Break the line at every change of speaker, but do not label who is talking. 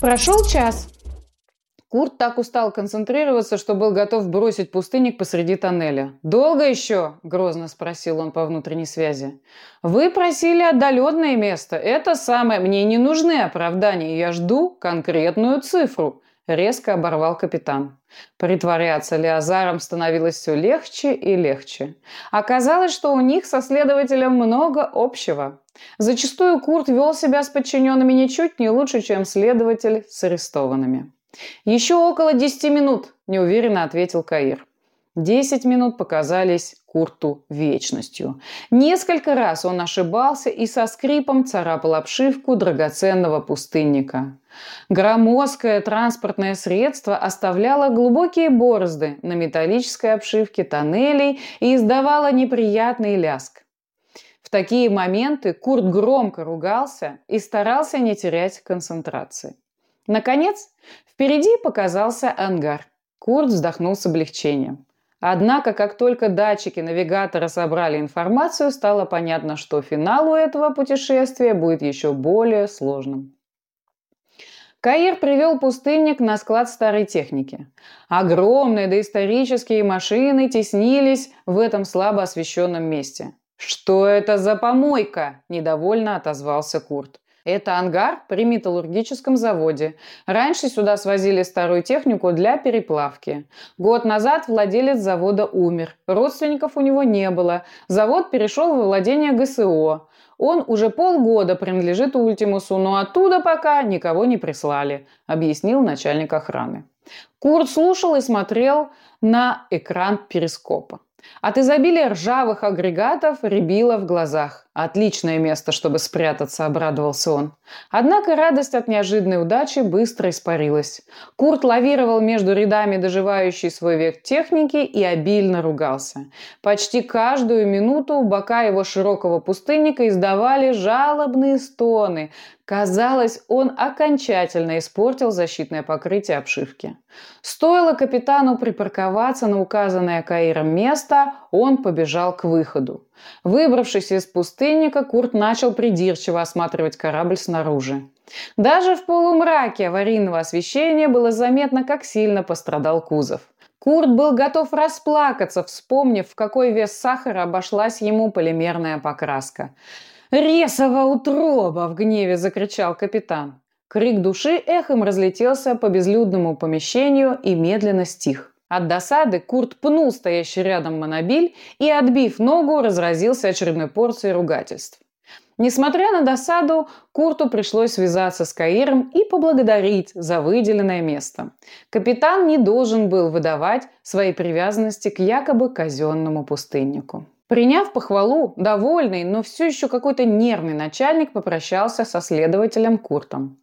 Прошел час. Курт так устал концентрироваться, что был готов бросить пустынник посреди тоннеля. «Долго еще?» – грозно спросил он по внутренней связи. «Вы просили отдаленное место. Это самое. Мне не нужны оправдания. Я жду конкретную цифру», – резко оборвал капитан. Притворяться Леозаром становилось все легче и легче. Оказалось, что у них со следователем много общего. Зачастую Курт вел себя с подчиненными ничуть не лучше, чем следователь с арестованными. «Еще около десяти минут», – неуверенно ответил Каир. Десять минут показались Курту вечностью. Несколько раз он ошибался и со скрипом царапал обшивку драгоценного пустынника. Громоздкое транспортное средство оставляло глубокие борозды на металлической обшивке тоннелей и издавало неприятный ляск. В такие моменты Курт громко ругался и старался не терять концентрации. Наконец, впереди показался ангар. Курт вздохнул с облегчением. Однако, как только датчики навигатора собрали информацию, стало понятно, что финал у этого путешествия будет еще более сложным. Каир привел пустынник на склад старой техники. Огромные доисторические машины теснились в этом слабо освещенном месте. «Что это за помойка?» – недовольно отозвался Курт. Это ангар при металлургическом заводе. Раньше сюда свозили старую технику для переплавки. Год назад владелец завода умер. Родственников у него не было. Завод перешел во владение ГСО. Он уже полгода принадлежит Ультимусу, но оттуда пока никого не прислали, объяснил начальник охраны. Курт слушал и смотрел на экран перископа. От изобилия ржавых агрегатов рябило в глазах. Отличное место, чтобы спрятаться, обрадовался он. Однако радость от неожиданной удачи быстро испарилась. Курт лавировал между рядами доживающей свой век техники и обильно ругался. Почти каждую минуту бока его широкого пустынника издавали жалобные стоны. Казалось, он окончательно испортил защитное покрытие обшивки. Стоило капитану припарковаться на указанное Каиром место, он побежал к выходу. Выбравшись из пустынника, Курт начал придирчиво осматривать корабль снаружи. Даже в полумраке аварийного освещения было заметно, как сильно пострадал кузов. Курт был готов расплакаться, вспомнив, в какой вес сахара обошлась ему полимерная покраска. «Ресова утроба!» – в гневе закричал капитан. Крик души эхом разлетелся по безлюдному помещению и медленно стих. От досады Курт пнул стоящий рядом монобиль и, отбив ногу, разразился очередной порцией ругательств. Несмотря на досаду, Курту пришлось связаться с Каиром и поблагодарить за выделенное место. Капитан не должен был выдавать свои привязанности к якобы казенному пустыннику. Приняв похвалу, довольный, но все еще какой-то нервный начальник попрощался со следователем Куртом.